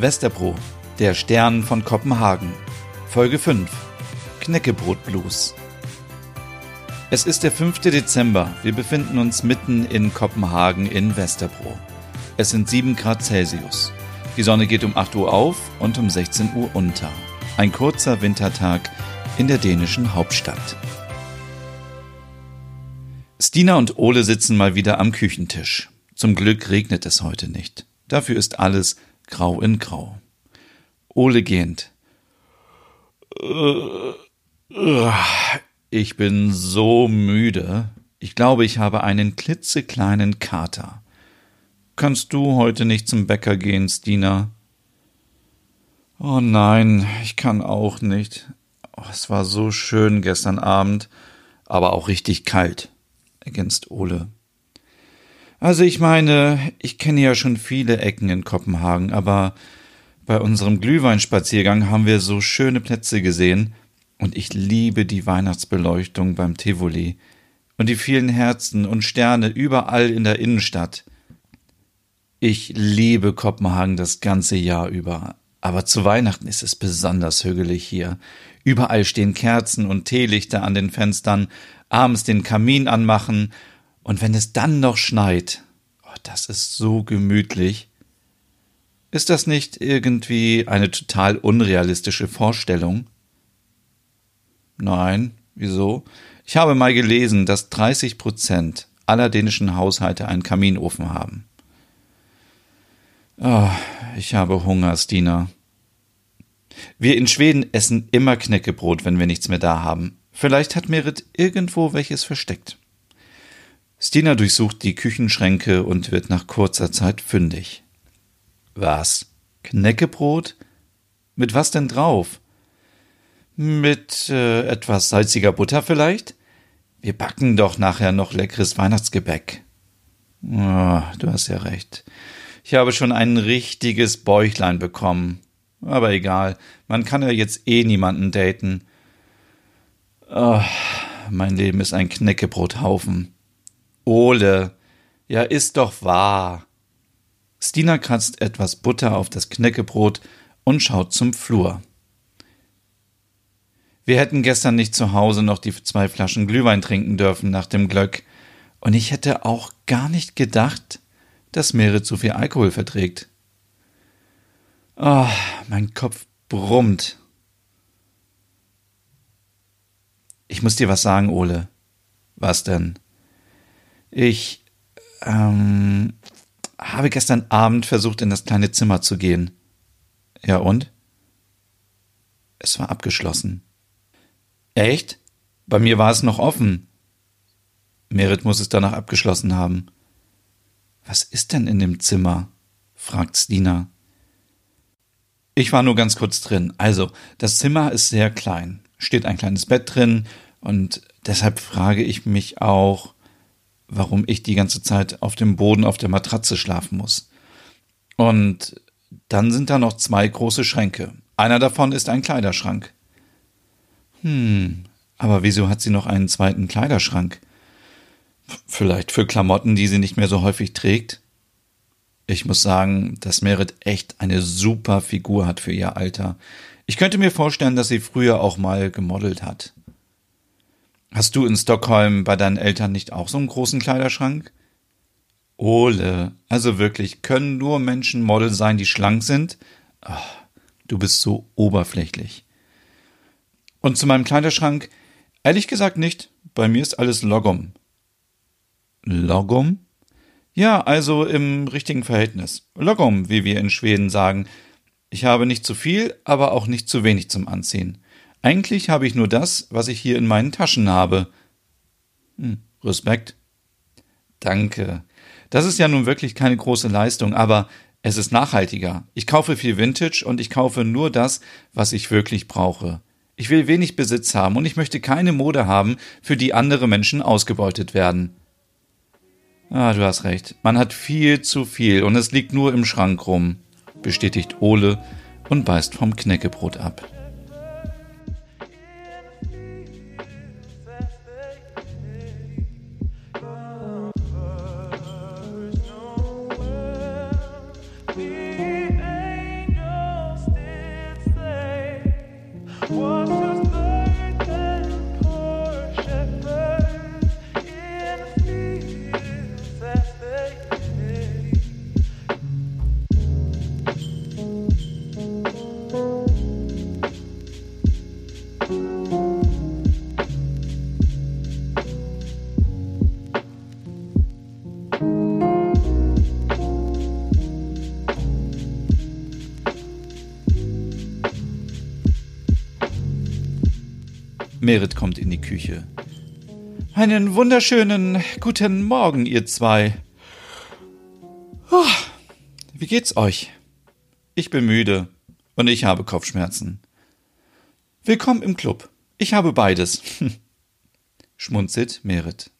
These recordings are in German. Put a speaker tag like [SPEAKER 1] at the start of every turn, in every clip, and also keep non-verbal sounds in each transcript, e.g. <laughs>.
[SPEAKER 1] Westerbro, der Stern von Kopenhagen. Folge 5. Knäckebrot Blues. Es ist der 5. Dezember. Wir befinden uns mitten in Kopenhagen in Westerbro. Es sind 7 Grad Celsius. Die Sonne geht um 8 Uhr auf und um 16 Uhr unter. Ein kurzer Wintertag in der dänischen Hauptstadt. Stina und Ole sitzen mal wieder am Küchentisch. Zum Glück regnet es heute nicht. Dafür ist alles grau in grau. Ole gähnt. Ich bin so müde. Ich glaube, ich habe einen klitzekleinen Kater. Kannst du heute nicht zum Bäcker gehen, Stina? Oh nein, ich kann auch nicht. Oh, es war so schön gestern Abend, aber auch richtig kalt, ergänzt Ole. Also ich meine, ich kenne ja schon viele Ecken in Kopenhagen, aber bei unserem Glühweinspaziergang haben wir so schöne Plätze gesehen und ich liebe die Weihnachtsbeleuchtung beim Tivoli und die vielen Herzen und Sterne überall in der Innenstadt. Ich liebe Kopenhagen das ganze Jahr über, aber zu Weihnachten ist es besonders hügelig hier. Überall stehen Kerzen und Teelichter an den Fenstern, abends den Kamin anmachen und wenn es dann noch schneit, oh, das ist so gemütlich. Ist das nicht irgendwie eine total unrealistische Vorstellung? Nein, wieso? Ich habe mal gelesen, dass 30 Prozent aller dänischen Haushalte einen Kaminofen haben. Oh, ich habe Hunger, Stina. Wir in Schweden essen immer Knäckebrot, wenn wir nichts mehr da haben. Vielleicht hat Merit irgendwo welches versteckt. Stina durchsucht die Küchenschränke und wird nach kurzer Zeit fündig. Was? Knäckebrot? Mit was denn drauf? Mit äh, etwas salziger Butter vielleicht? Wir backen doch nachher noch leckeres Weihnachtsgebäck. Oh, du hast ja recht. Ich habe schon ein richtiges Bäuchlein bekommen. Aber egal, man kann ja jetzt eh niemanden daten. Oh, mein Leben ist ein Knäckebrothaufen. Ole, ja, ist doch wahr. Stina kratzt etwas Butter auf das Knäckebrot und schaut zum Flur. Wir hätten gestern nicht zu Hause noch die zwei Flaschen Glühwein trinken dürfen nach dem Glöck, und ich hätte auch gar nicht gedacht, dass Merit so viel Alkohol verträgt. Oh, mein Kopf brummt. Ich muss dir was sagen, Ole. Was denn? Ich ähm, habe gestern Abend versucht, in das kleine Zimmer zu gehen. Ja und? Es war abgeschlossen. Echt? Bei mir war es noch offen. Merit muss es danach abgeschlossen haben. Was ist denn in dem Zimmer? fragt Stina. Ich war nur ganz kurz drin. Also, das Zimmer ist sehr klein. Steht ein kleines Bett drin und deshalb frage ich mich auch, warum ich die ganze Zeit auf dem Boden auf der Matratze schlafen muss. Und dann sind da noch zwei große Schränke. Einer davon ist ein Kleiderschrank. Hm, aber wieso hat sie noch einen zweiten Kleiderschrank? Vielleicht für Klamotten, die sie nicht mehr so häufig trägt? Ich muss sagen, dass Merit echt eine super Figur hat für ihr Alter. Ich könnte mir vorstellen, dass sie früher auch mal gemodelt hat. Hast du in Stockholm bei deinen Eltern nicht auch so einen großen Kleiderschrank? Ole, also wirklich, können nur Menschen Model sein, die schlank sind? Ach, du bist so oberflächlich. Und zu meinem Kleiderschrank? Ehrlich gesagt nicht. Bei mir ist alles Logum. Logum? Ja, also im richtigen Verhältnis. Logum, wie wir in Schweden sagen. Ich habe nicht zu viel, aber auch nicht zu wenig zum Anziehen. Eigentlich habe ich nur das, was ich hier in meinen Taschen habe. Hm, Respekt. Danke. Das ist ja nun wirklich keine große Leistung, aber es ist nachhaltiger. Ich kaufe viel Vintage und ich kaufe nur das, was ich wirklich brauche. Ich will wenig Besitz haben und ich möchte keine Mode haben, für die andere Menschen ausgebeutet werden. Ah, du hast recht. Man hat viel zu viel und es liegt nur im Schrank rum, bestätigt Ole und beißt vom Knäckebrot ab. Whoa. Merit kommt in die Küche. Einen wunderschönen guten Morgen, ihr zwei. Oh, wie geht's euch? Ich bin müde und ich habe Kopfschmerzen. Willkommen im Club. Ich habe beides. <laughs> Schmunzelt Merit.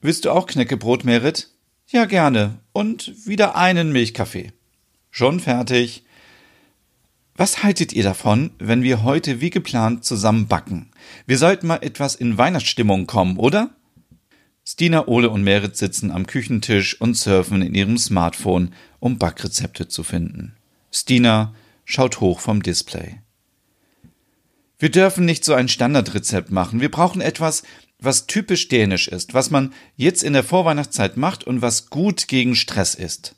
[SPEAKER 1] Willst du auch Knäckebrot, Merit? Ja, gerne. Und wieder einen Milchkaffee. Schon fertig. Was haltet ihr davon, wenn wir heute wie geplant zusammen backen? Wir sollten mal etwas in Weihnachtsstimmung kommen, oder? Stina, Ole und Merit sitzen am Küchentisch und surfen in ihrem Smartphone, um Backrezepte zu finden. Stina schaut hoch vom Display. Wir dürfen nicht so ein Standardrezept machen. Wir brauchen etwas, was typisch dänisch ist, was man jetzt in der Vorweihnachtszeit macht und was gut gegen Stress ist.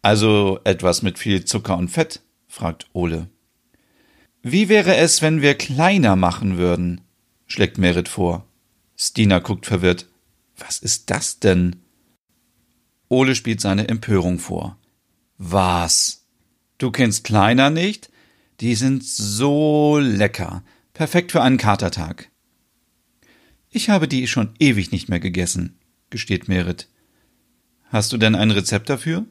[SPEAKER 1] Also etwas mit viel Zucker und Fett, fragt Ole. Wie wäre es, wenn wir kleiner machen würden? schlägt Merit vor. Stina guckt verwirrt. Was ist das denn? Ole spielt seine Empörung vor. Was? Du kennst kleiner nicht? Die sind so lecker. Perfekt für einen Katertag. Ich habe die schon ewig nicht mehr gegessen, gesteht Merit. Hast du denn ein Rezept dafür?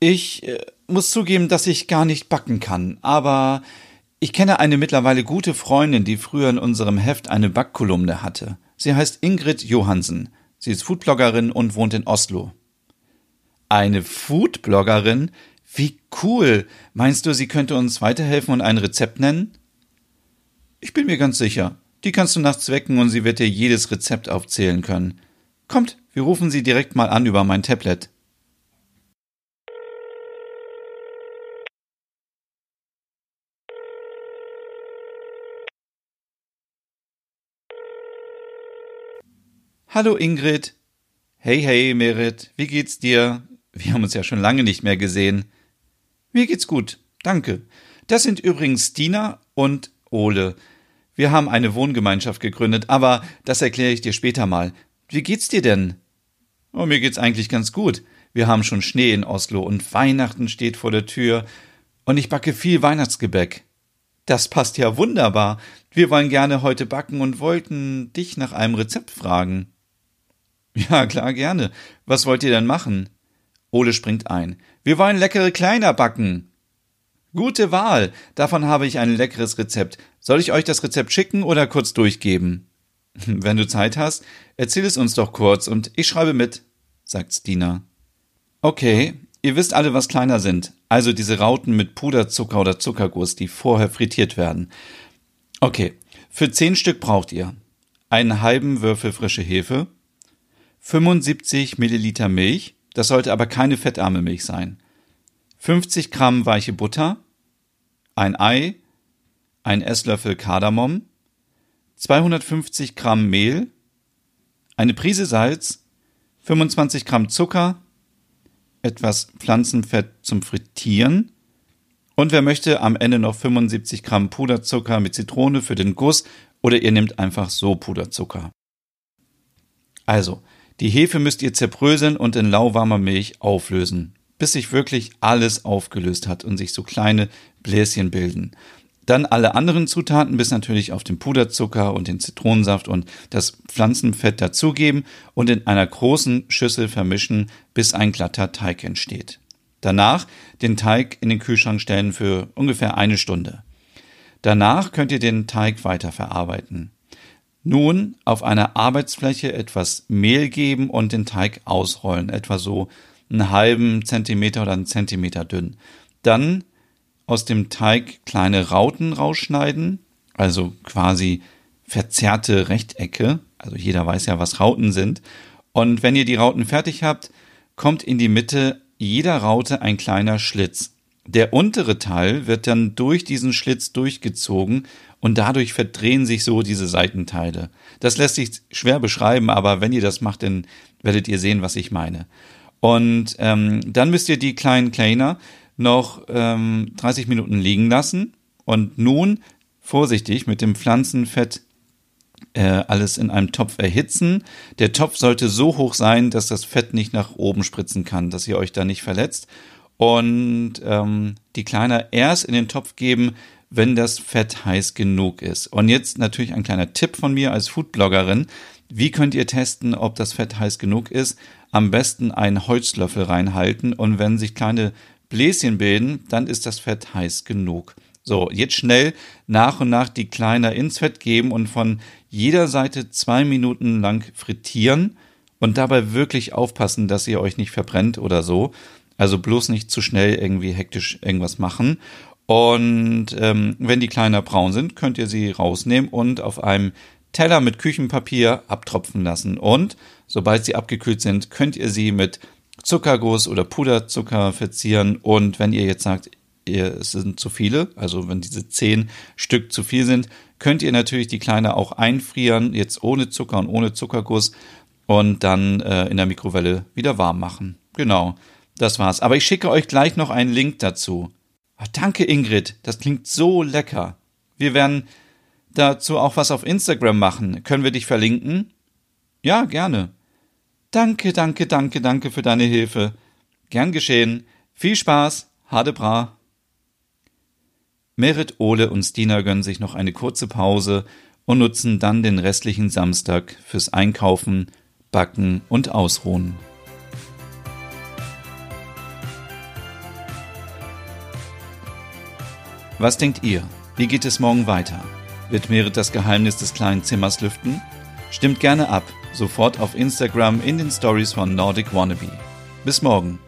[SPEAKER 1] Ich äh, muss zugeben, dass ich gar nicht backen kann, aber ich kenne eine mittlerweile gute Freundin, die früher in unserem Heft eine Backkolumne hatte. Sie heißt Ingrid Johansen. Sie ist Foodbloggerin und wohnt in Oslo. Eine Foodbloggerin? Wie cool. Meinst du, sie könnte uns weiterhelfen und ein Rezept nennen? Ich bin mir ganz sicher. Die kannst du nachts wecken und sie wird dir jedes Rezept aufzählen können. Kommt, wir rufen sie direkt mal an über mein Tablet. Hallo Ingrid. Hey, hey, Merit, wie geht's dir? Wir haben uns ja schon lange nicht mehr gesehen. Mir geht's gut, danke. Das sind übrigens Dina und Ole. Wir haben eine Wohngemeinschaft gegründet, aber das erkläre ich dir später mal. Wie geht's dir denn? Oh, mir geht's eigentlich ganz gut. Wir haben schon Schnee in Oslo und Weihnachten steht vor der Tür und ich backe viel Weihnachtsgebäck. Das passt ja wunderbar. Wir wollen gerne heute backen und wollten dich nach einem Rezept fragen. Ja, klar, gerne. Was wollt ihr denn machen? Ole springt ein. Wir wollen leckere Kleiner backen. Gute Wahl. Davon habe ich ein leckeres Rezept. Soll ich euch das Rezept schicken oder kurz durchgeben? <laughs> Wenn du Zeit hast, erzähl es uns doch kurz und ich schreibe mit, sagt Stina. Okay, ihr wisst alle, was kleiner sind. Also diese Rauten mit Puderzucker oder Zuckerguss, die vorher frittiert werden. Okay, für zehn Stück braucht ihr einen halben Würfel frische Hefe, 75 Milliliter Milch, das sollte aber keine fettarme Milch sein, 50 Gramm weiche Butter, ein Ei, ein Esslöffel Kardamom, 250 Gramm Mehl, eine Prise Salz, 25 Gramm Zucker, etwas Pflanzenfett zum Frittieren und wer möchte, am Ende noch 75 Gramm Puderzucker mit Zitrone für den Guss oder ihr nehmt einfach so Puderzucker. Also, die Hefe müsst ihr zerbröseln und in lauwarmer Milch auflösen, bis sich wirklich alles aufgelöst hat und sich so kleine Bläschen bilden. Dann alle anderen Zutaten bis natürlich auf den Puderzucker und den Zitronensaft und das Pflanzenfett dazugeben und in einer großen Schüssel vermischen, bis ein glatter Teig entsteht. Danach den Teig in den Kühlschrank stellen für ungefähr eine Stunde. Danach könnt ihr den Teig weiter verarbeiten. Nun auf einer Arbeitsfläche etwas Mehl geben und den Teig ausrollen, etwa so einen halben Zentimeter oder einen Zentimeter dünn. Dann aus dem Teig kleine Rauten rausschneiden, also quasi verzerrte Rechtecke. Also jeder weiß ja, was Rauten sind. Und wenn ihr die Rauten fertig habt, kommt in die Mitte jeder Raute ein kleiner Schlitz. Der untere Teil wird dann durch diesen Schlitz durchgezogen und dadurch verdrehen sich so diese Seitenteile. Das lässt sich schwer beschreiben, aber wenn ihr das macht, dann werdet ihr sehen, was ich meine. Und ähm, dann müsst ihr die kleinen Kleiner noch ähm, 30 Minuten liegen lassen und nun vorsichtig mit dem Pflanzenfett äh, alles in einem Topf erhitzen. Der Topf sollte so hoch sein, dass das Fett nicht nach oben spritzen kann, dass ihr euch da nicht verletzt und ähm, die Kleiner erst in den Topf geben, wenn das Fett heiß genug ist. Und jetzt natürlich ein kleiner Tipp von mir als Foodbloggerin. Wie könnt ihr testen, ob das Fett heiß genug ist? Am besten einen Holzlöffel reinhalten und wenn sich kleine Bläschen bilden, dann ist das Fett heiß genug. So, jetzt schnell nach und nach die Kleiner ins Fett geben und von jeder Seite zwei Minuten lang frittieren und dabei wirklich aufpassen, dass ihr euch nicht verbrennt oder so. Also bloß nicht zu schnell irgendwie hektisch irgendwas machen. Und ähm, wenn die kleiner braun sind, könnt ihr sie rausnehmen und auf einem Teller mit Küchenpapier abtropfen lassen. Und sobald sie abgekühlt sind, könnt ihr sie mit Zuckerguss oder Puderzucker verzieren. Und wenn ihr jetzt sagt, ihr, es sind zu viele, also wenn diese zehn Stück zu viel sind, könnt ihr natürlich die kleine auch einfrieren, jetzt ohne Zucker und ohne Zuckerguss und dann äh, in der Mikrowelle wieder warm machen. Genau, das war's. Aber ich schicke euch gleich noch einen Link dazu. Ach, danke Ingrid, das klingt so lecker. Wir werden dazu auch was auf Instagram machen. Können wir dich verlinken? Ja, gerne. Danke, danke, danke, danke für deine Hilfe. Gern geschehen. Viel Spaß. Hade bra. Merit, Ole und Stina gönnen sich noch eine kurze Pause und nutzen dann den restlichen Samstag fürs Einkaufen, Backen und Ausruhen. Was denkt ihr? Wie geht es morgen weiter? Wird Merit das Geheimnis des kleinen Zimmers lüften? Stimmt gerne ab, sofort auf Instagram in den Stories von Nordic Wannabe. Bis morgen.